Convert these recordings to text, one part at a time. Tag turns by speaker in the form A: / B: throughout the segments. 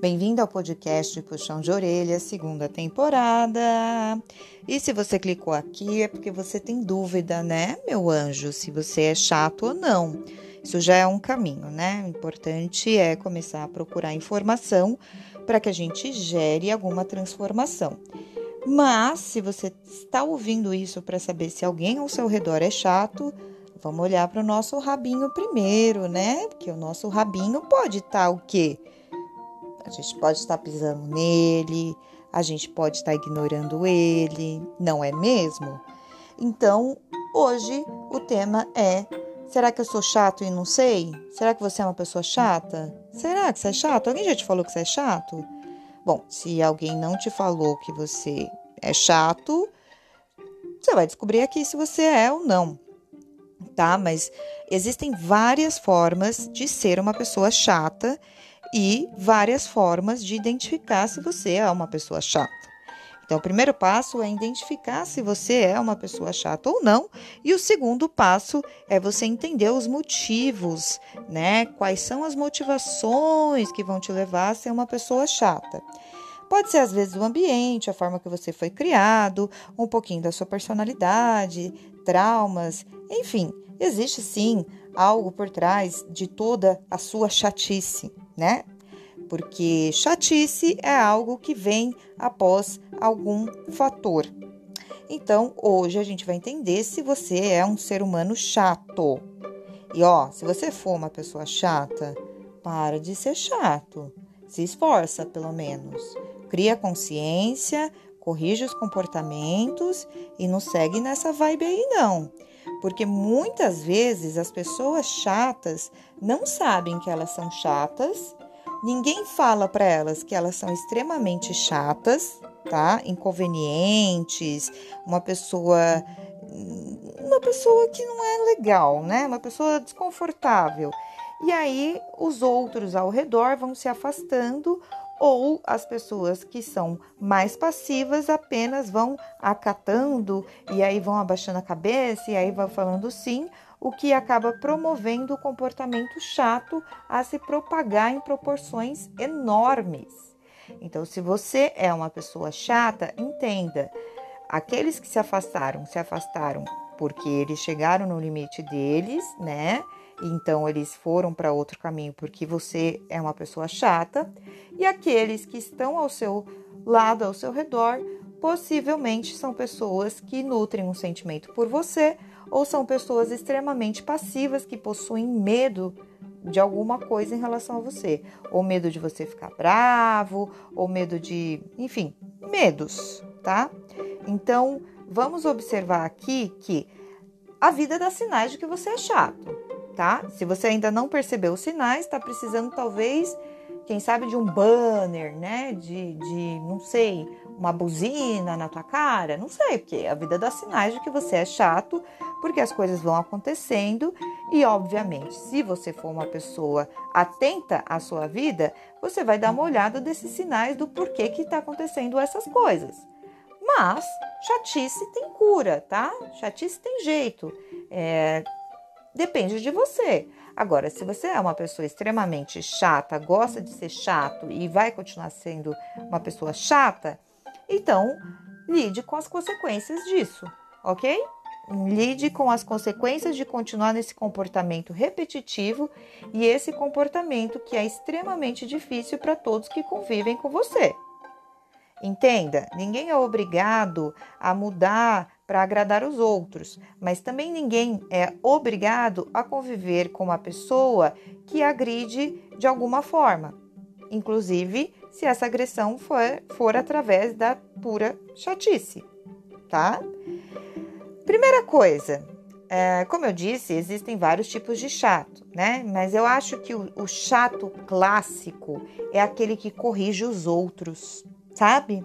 A: Bem-vindo ao podcast Puxão de Orelha, segunda temporada. E se você clicou aqui é porque você tem dúvida, né, meu anjo, se você é chato ou não. Isso já é um caminho, né? O importante é começar a procurar informação para que a gente gere alguma transformação. Mas se você está ouvindo isso para saber se alguém ao seu redor é chato, vamos olhar para o nosso rabinho primeiro, né? Porque o nosso rabinho pode estar tá o quê? A gente pode estar pisando nele, a gente pode estar ignorando ele, não é mesmo? Então, hoje o tema é: será que eu sou chato e não sei? Será que você é uma pessoa chata? Será que você é chato? Alguém já te falou que você é chato? Bom, se alguém não te falou que você é chato, você vai descobrir aqui se você é ou não, tá? Mas existem várias formas de ser uma pessoa chata e várias formas de identificar se você é uma pessoa chata. Então, o primeiro passo é identificar se você é uma pessoa chata ou não, e o segundo passo é você entender os motivos, né? Quais são as motivações que vão te levar a ser uma pessoa chata. Pode ser às vezes o ambiente, a forma que você foi criado, um pouquinho da sua personalidade, traumas, enfim, existe sim algo por trás de toda a sua chatice, né? porque chatice é algo que vem após algum fator. Então, hoje a gente vai entender se você é um ser humano chato. E ó, se você for uma pessoa chata, para de ser chato. Se esforça, pelo menos. Cria consciência, corrige os comportamentos e não segue nessa vibe aí, não. Porque muitas vezes as pessoas chatas não sabem que elas são chatas Ninguém fala para elas que elas são extremamente chatas, tá? Inconvenientes, uma pessoa uma pessoa que não é legal, né? Uma pessoa desconfortável. E aí os outros ao redor vão se afastando ou as pessoas que são mais passivas apenas vão acatando e aí vão abaixando a cabeça e aí vão falando sim, o que acaba promovendo o comportamento chato a se propagar em proporções enormes. Então, se você é uma pessoa chata, entenda: aqueles que se afastaram, se afastaram porque eles chegaram no limite deles, né? Então eles foram para outro caminho porque você é uma pessoa chata, e aqueles que estão ao seu lado, ao seu redor, possivelmente são pessoas que nutrem um sentimento por você ou são pessoas extremamente passivas que possuem medo de alguma coisa em relação a você, ou medo de você ficar bravo, ou medo de, enfim, medos, tá? Então, vamos observar aqui que a vida dá sinais de que você é chato, tá? Se você ainda não percebeu os sinais, está precisando talvez quem sabe de um banner, né? De, de, não sei, uma buzina na tua cara, não sei, porque a vida dá sinais de que você é chato, porque as coisas vão acontecendo e, obviamente, se você for uma pessoa atenta à sua vida, você vai dar uma olhada desses sinais do porquê que está acontecendo essas coisas. Mas chatice tem cura, tá? Chatice tem jeito. É, depende de você. Agora, se você é uma pessoa extremamente chata, gosta de ser chato e vai continuar sendo uma pessoa chata, então lide com as consequências disso, ok? Lide com as consequências de continuar nesse comportamento repetitivo e esse comportamento que é extremamente difícil para todos que convivem com você. Entenda, ninguém é obrigado a mudar para agradar os outros, mas também ninguém é obrigado a conviver com uma pessoa que agride de alguma forma, inclusive se essa agressão for, for através da pura chatice, tá? Primeira coisa, é, como eu disse, existem vários tipos de chato, né? Mas eu acho que o, o chato clássico é aquele que corrige os outros, sabe?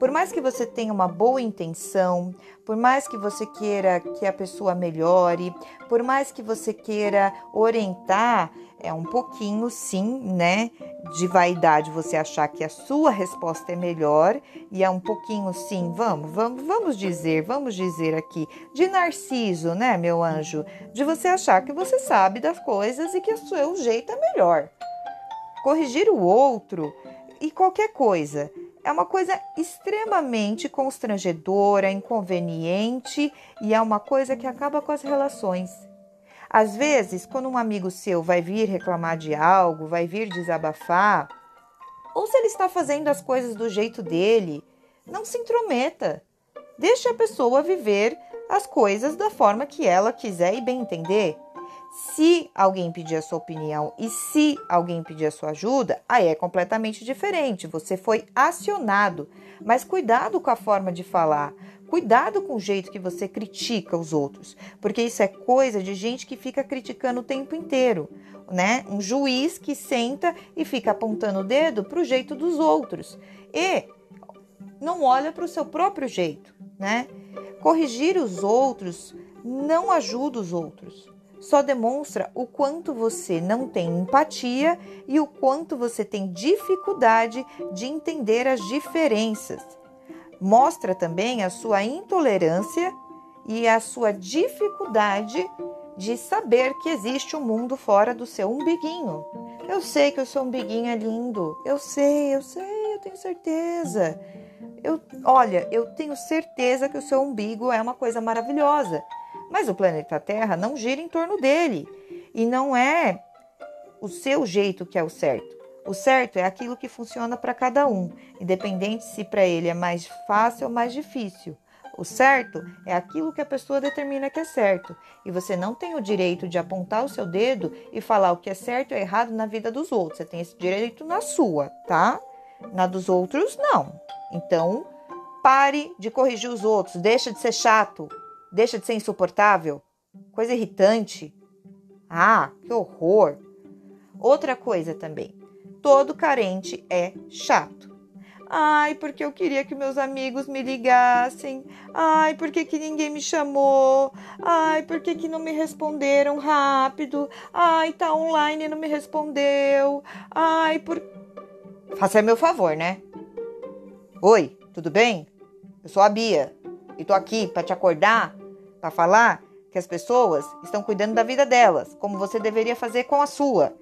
A: Por mais que você tenha uma boa intenção, por mais que você queira que a pessoa melhore, por mais que você queira orientar, é um pouquinho sim, né, de vaidade você achar que a sua resposta é melhor e é um pouquinho sim, vamos, vamos, vamos dizer, vamos dizer aqui, de narciso, né, meu anjo, de você achar que você sabe das coisas e que o seu jeito é melhor. Corrigir o outro e qualquer coisa. É uma coisa extremamente constrangedora, inconveniente e é uma coisa que acaba com as relações. Às vezes, quando um amigo seu vai vir reclamar de algo, vai vir desabafar, ou se ele está fazendo as coisas do jeito dele, não se intrometa. Deixe a pessoa viver as coisas da forma que ela quiser e bem entender. Se alguém pedir a sua opinião e se alguém pedir a sua ajuda, aí é completamente diferente. Você foi acionado, mas cuidado com a forma de falar. Cuidado com o jeito que você critica os outros, porque isso é coisa de gente que fica criticando o tempo inteiro, né? Um juiz que senta e fica apontando o dedo para o jeito dos outros e não olha para o seu próprio jeito, né? Corrigir os outros não ajuda os outros só demonstra o quanto você não tem empatia e o quanto você tem dificuldade de entender as diferenças. Mostra também a sua intolerância e a sua dificuldade de saber que existe um mundo fora do seu umbiguinho. Eu sei que o seu umbiguinho é lindo. Eu sei, eu sei, eu tenho certeza. Eu, olha, eu tenho certeza que o seu umbigo é uma coisa maravilhosa. Mas o planeta Terra não gira em torno dele e não é o seu jeito que é o certo. O certo é aquilo que funciona para cada um, independente se para ele é mais fácil ou mais difícil. O certo é aquilo que a pessoa determina que é certo, e você não tem o direito de apontar o seu dedo e falar o que é certo ou errado na vida dos outros. Você tem esse direito na sua, tá? Na dos outros, não. Então, pare de corrigir os outros, deixa de ser chato, Deixa de ser insuportável? Coisa irritante? Ah, que horror! Outra coisa também: todo carente é chato. Ai, porque eu queria que meus amigos me ligassem. Ai, porque que ninguém me chamou. Ai, porque que não me responderam rápido. Ai, tá online e não me respondeu. Ai, por. Faça meu favor, né? Oi, tudo bem? Eu sou a Bia e tô aqui para te acordar para falar que as pessoas estão cuidando da vida delas, como você deveria fazer com a sua.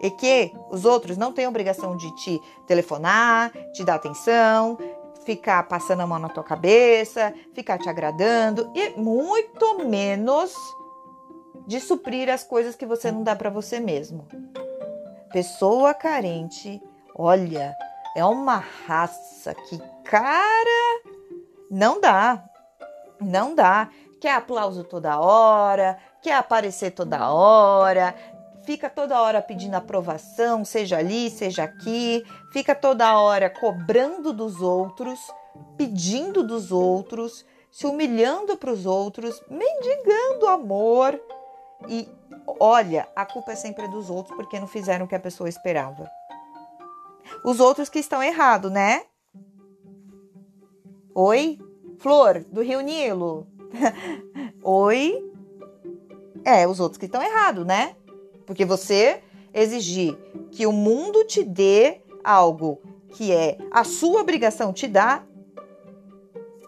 A: E que os outros não têm obrigação de te telefonar, te dar atenção, ficar passando a mão na tua cabeça, ficar te agradando e muito menos de suprir as coisas que você não dá para você mesmo. Pessoa carente, olha, é uma raça que, cara, não dá. Não dá quer aplauso toda hora, quer aparecer toda hora, fica toda hora pedindo aprovação, seja ali, seja aqui, fica toda hora cobrando dos outros, pedindo dos outros, se humilhando para os outros, mendigando amor. E olha, a culpa é sempre dos outros porque não fizeram o que a pessoa esperava. Os outros que estão errados, né? Oi? Flor, do Rio Nilo. Oi? É, os outros que estão errados, né? Porque você exigir que o mundo te dê algo que é a sua obrigação te dar.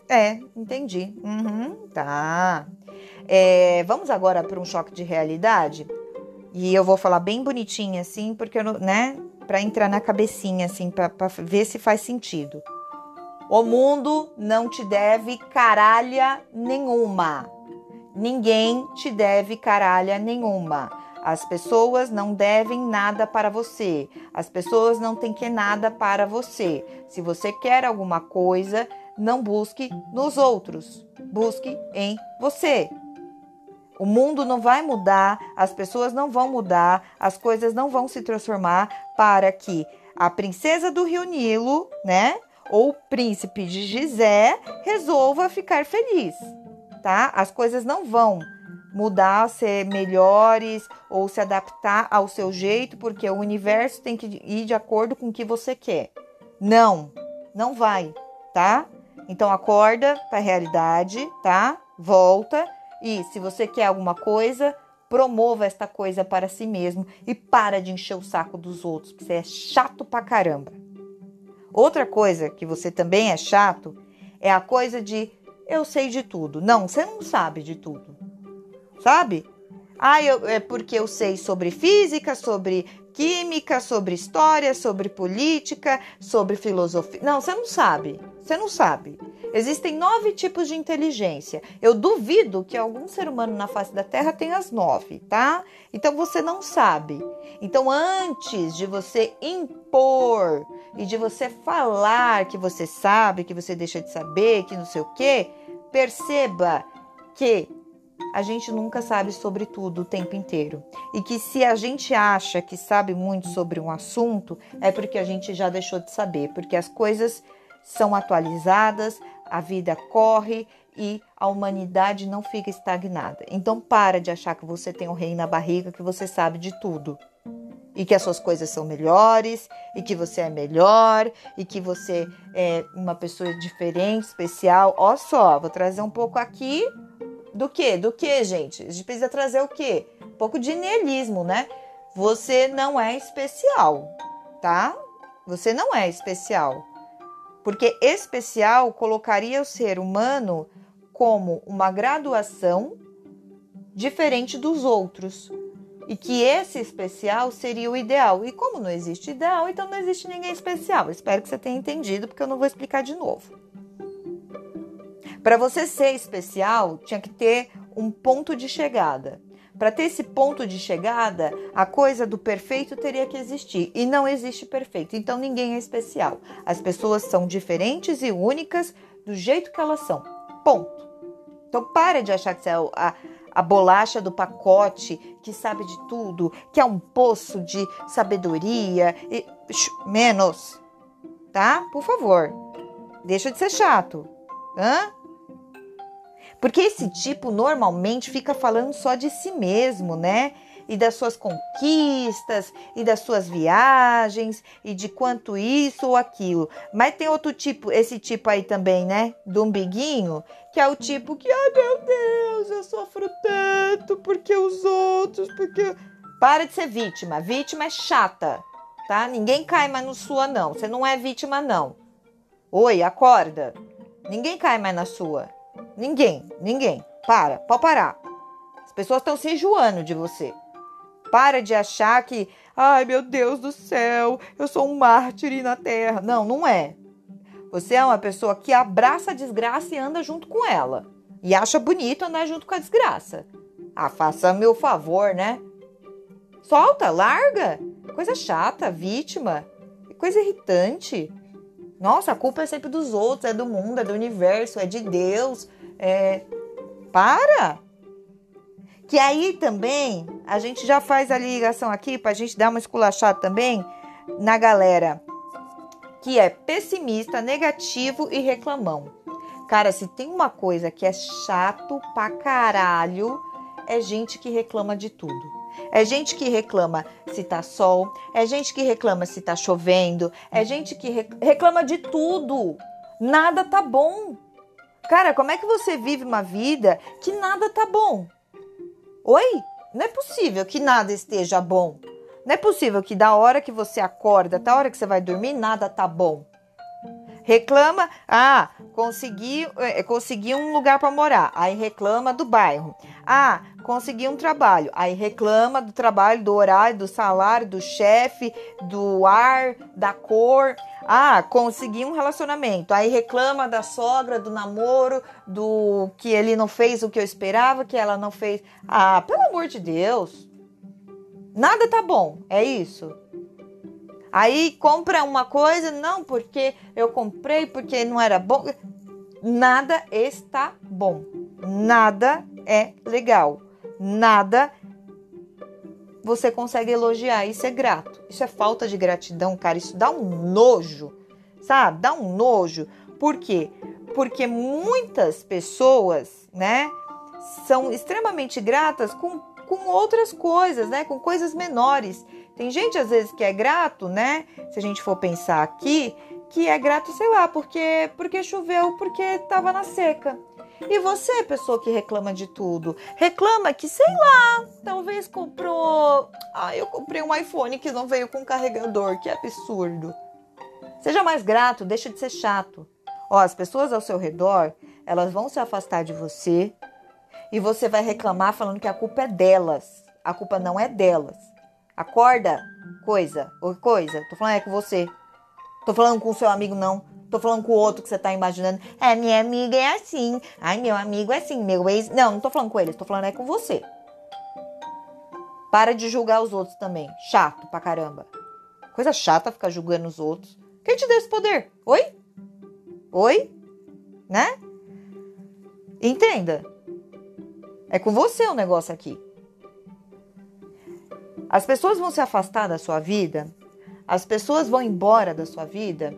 A: É, entendi. Uhum, tá. É, vamos agora para um choque de realidade. E eu vou falar bem bonitinho assim, porque eu né? Para entrar na cabecinha assim, para ver se faz sentido. O mundo não te deve caralha nenhuma. Ninguém te deve caralha nenhuma. As pessoas não devem nada para você. As pessoas não têm que nada para você. Se você quer alguma coisa, não busque nos outros. Busque em você. O mundo não vai mudar, as pessoas não vão mudar, as coisas não vão se transformar para que a princesa do Rio Nilo, né, ou o príncipe de Gizé resolva ficar feliz, tá? As coisas não vão mudar, ser melhores ou se adaptar ao seu jeito, porque o universo tem que ir de acordo com o que você quer. Não, não vai, tá? Então acorda para a realidade, tá? Volta e se você quer alguma coisa, promova esta coisa para si mesmo e para de encher o saco dos outros, porque você é chato pra caramba. Outra coisa que você também é chato é a coisa de eu sei de tudo. Não, você não sabe de tudo. Sabe? Ah, eu, é porque eu sei sobre física, sobre química, sobre história, sobre política, sobre filosofia. Não, você não sabe. Você não sabe. Existem nove tipos de inteligência. Eu duvido que algum ser humano na face da Terra tenha as nove, tá? Então você não sabe. Então, antes de você impor e de você falar que você sabe, que você deixa de saber, que não sei o quê, perceba que a gente nunca sabe sobre tudo o tempo inteiro. E que se a gente acha que sabe muito sobre um assunto, é porque a gente já deixou de saber, porque as coisas são atualizadas, a vida corre e a humanidade não fica estagnada. Então para de achar que você tem um rei na barriga, que você sabe de tudo. E que as suas coisas são melhores, e que você é melhor, e que você é uma pessoa diferente, especial. Ó só, vou trazer um pouco aqui do que? Do que, gente? A gente precisa trazer o quê? Um pouco de niilismo, né? Você não é especial, tá? Você não é especial. Porque especial colocaria o ser humano como uma graduação diferente dos outros. E que esse especial seria o ideal. E como não existe ideal, então não existe ninguém especial. Espero que você tenha entendido, porque eu não vou explicar de novo. Para você ser especial, tinha que ter um ponto de chegada. Para ter esse ponto de chegada, a coisa do perfeito teria que existir. E não existe perfeito. Então ninguém é especial. As pessoas são diferentes e únicas do jeito que elas são. Ponto. Então para de achar que você é a, a bolacha do pacote, que sabe de tudo, que é um poço de sabedoria. E, menos. Tá? Por favor. Deixa de ser chato. Hã? Porque esse tipo normalmente fica falando só de si mesmo, né? E das suas conquistas, e das suas viagens, e de quanto isso ou aquilo. Mas tem outro tipo, esse tipo aí também, né? Do umbiguinho, que é o tipo que, ai meu Deus, eu sofro tanto porque os outros, porque. Para de ser vítima. Vítima é chata, tá? Ninguém cai mais no sua, não. Você não é vítima, não. Oi, acorda. Ninguém cai mais na sua. Ninguém, ninguém. Para, pode parar. As pessoas estão se enjoando de você. Para de achar que, ai meu Deus do céu, eu sou um mártir na terra. Não, não é. Você é uma pessoa que abraça a desgraça e anda junto com ela. E acha bonito andar junto com a desgraça. Ah, faça meu favor, né? Solta, larga. Coisa chata, vítima. Coisa irritante. Nossa, a culpa é sempre dos outros, é do mundo, é do universo, é de Deus. É... Para! Que aí também a gente já faz a ligação aqui para a gente dar uma esculachada também na galera que é pessimista, negativo e reclamão. Cara, se tem uma coisa que é chato pra caralho, é gente que reclama de tudo. É gente que reclama se tá sol, é gente que reclama se tá chovendo, é gente que reclama de tudo. Nada tá bom. Cara, como é que você vive uma vida que nada tá bom? Oi? Não é possível que nada esteja bom. Não é possível que da hora que você acorda até a hora que você vai dormir, nada tá bom. Reclama, ah, consegui, eh, consegui um lugar para morar. Aí reclama do bairro. Ah, consegui um trabalho. Aí reclama do trabalho, do horário, do salário, do chefe, do ar, da cor. Ah, consegui um relacionamento. Aí reclama da sogra, do namoro, do que ele não fez o que eu esperava, que ela não fez. Ah, pelo amor de Deus. Nada tá bom, é isso. Aí compra uma coisa, não, porque eu comprei, porque não era bom. Nada está bom. Nada é legal. Nada você consegue elogiar e ser grato. Isso é falta de gratidão, cara. Isso dá um nojo, sabe? Dá um nojo. Por quê? Porque muitas pessoas, né, são extremamente gratas com, com outras coisas, né? Com coisas menores. Tem gente às vezes que é grato, né? Se a gente for pensar aqui, que é grato, sei lá, porque porque choveu, porque estava na seca. E você, pessoa que reclama de tudo, reclama que, sei lá, talvez comprou. Ah, eu comprei um iPhone que não veio com carregador, que absurdo. Seja mais grato, deixa de ser chato. Ó, as pessoas ao seu redor, elas vão se afastar de você e você vai reclamar falando que a culpa é delas. A culpa não é delas. Acorda, coisa, ou coisa. Tô falando é com você. Tô falando com o seu amigo, não. Tô falando com o outro que você tá imaginando. É, minha amiga é assim. Ai, meu amigo é assim. Meu ex. Não, não tô falando com eles. Tô falando é com você. Para de julgar os outros também. Chato pra caramba. Coisa chata ficar julgando os outros. Quem te deu esse poder? Oi? Oi? Né? Entenda. É com você o negócio aqui. As pessoas vão se afastar da sua vida, as pessoas vão embora da sua vida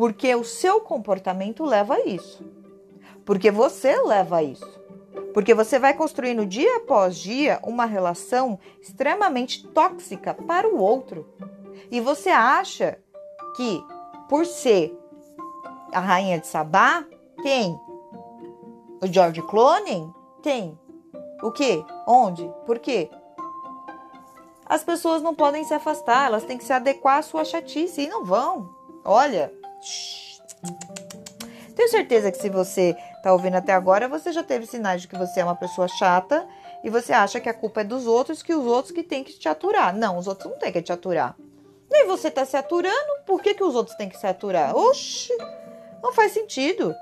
A: porque o seu comportamento leva a isso. Porque você leva a isso. Porque você vai construindo dia após dia uma relação extremamente tóxica para o outro. E você acha que, por ser a rainha de Sabá, quem? O George Clooney? Tem. O quê? Onde? Por quê? As pessoas não podem se afastar, elas têm que se adequar à sua chatice e não vão. Olha, tenho certeza que se você está ouvindo até agora, você já teve sinais de que você é uma pessoa chata e você acha que a culpa é dos outros, que os outros que têm que te aturar. Não, os outros não têm que te aturar. Nem você está se aturando, por que, que os outros têm que se aturar? Oxi, não faz sentido.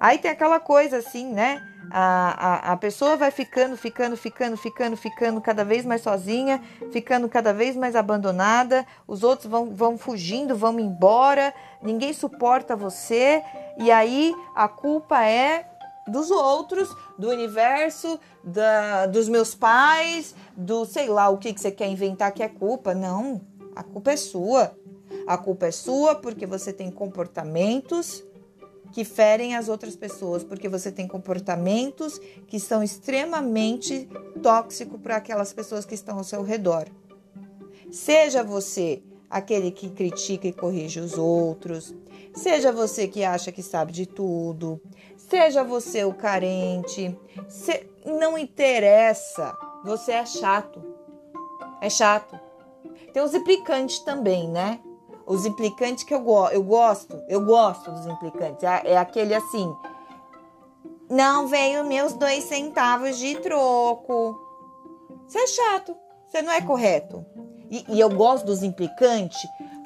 A: Aí tem aquela coisa assim, né? A, a, a pessoa vai ficando, ficando, ficando, ficando, ficando cada vez mais sozinha, ficando cada vez mais abandonada, os outros vão, vão fugindo, vão embora, ninguém suporta você, e aí a culpa é dos outros, do universo, da, dos meus pais, do sei lá o que, que você quer inventar que é culpa. Não, a culpa é sua. A culpa é sua porque você tem comportamentos que ferem as outras pessoas, porque você tem comportamentos que são extremamente tóxicos para aquelas pessoas que estão ao seu redor. Seja você aquele que critica e corrige os outros, seja você que acha que sabe de tudo, seja você o carente, se... não interessa, você é chato. É chato. Tem os implicantes também, né? Os implicantes que eu, go eu gosto, eu gosto dos implicantes. É, é aquele assim. Não veio meus dois centavos de troco. Você é chato, você não é correto. E, e eu gosto dos implicantes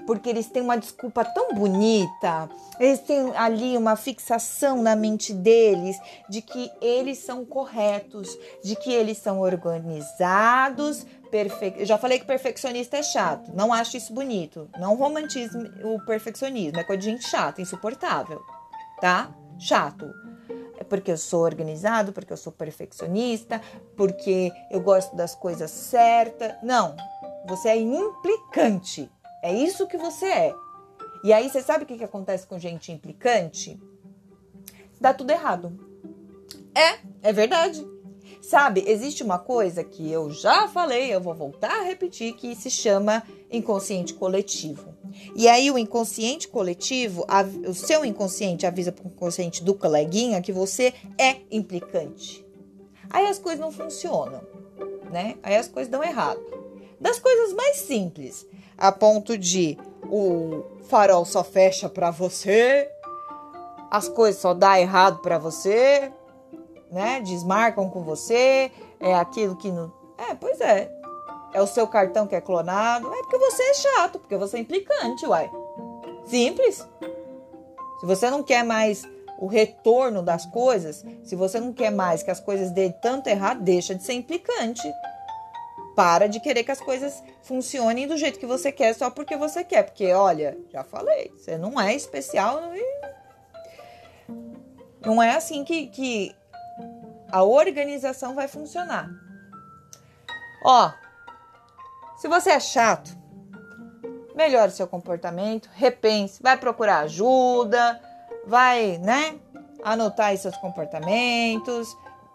A: porque eles têm uma desculpa tão bonita, eles têm ali uma fixação na mente deles de que eles são corretos, de que eles são organizados, perfe... Já falei que perfeccionista é chato, não acho isso bonito, não romantize o perfeccionismo, é coisa de gente chata, insuportável, tá? Chato. É porque eu sou organizado, porque eu sou perfeccionista, porque eu gosto das coisas certas. Não, você é implicante. É isso que você é. E aí, você sabe o que, que acontece com gente implicante? Dá tudo errado. É, é verdade. Sabe, existe uma coisa que eu já falei, eu vou voltar a repetir, que se chama inconsciente coletivo. E aí, o inconsciente coletivo, o seu inconsciente avisa para o inconsciente do coleguinha que você é implicante. Aí as coisas não funcionam, né? Aí as coisas dão errado. Das coisas mais simples, a ponto de o farol só fecha para você, as coisas só dá errado para você, né? Desmarcam com você, é aquilo que não. É, pois é. É o seu cartão que é clonado. É porque você é chato, porque você é implicante, uai. Simples. Se você não quer mais o retorno das coisas, se você não quer mais que as coisas dêem tanto errado, deixa de ser implicante. Para de querer que as coisas funcionem do jeito que você quer só porque você quer. Porque, olha, já falei, você não é especial. Não é assim que, que a organização vai funcionar. Ó, se você é chato, melhore seu comportamento, repense, vai procurar ajuda, vai, né, anotar aí seus comportamentos,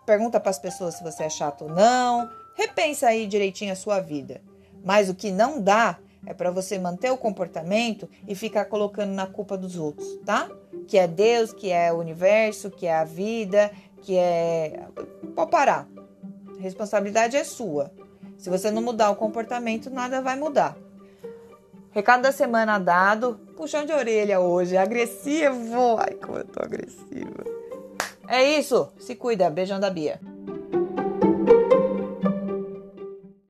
A: pergunta para as pessoas se você é chato ou não, repensa aí direitinho a sua vida. Mas o que não dá é para você manter o comportamento e ficar colocando na culpa dos outros, tá? Que é Deus, que é o universo, que é a vida, que é. Pode parar. A responsabilidade é sua. Se você não mudar o comportamento, nada vai mudar. Recado da semana dado. Puxão de orelha hoje. Agressivo. Ai, como eu tô agressiva. É isso. Se cuida. Beijão da Bia.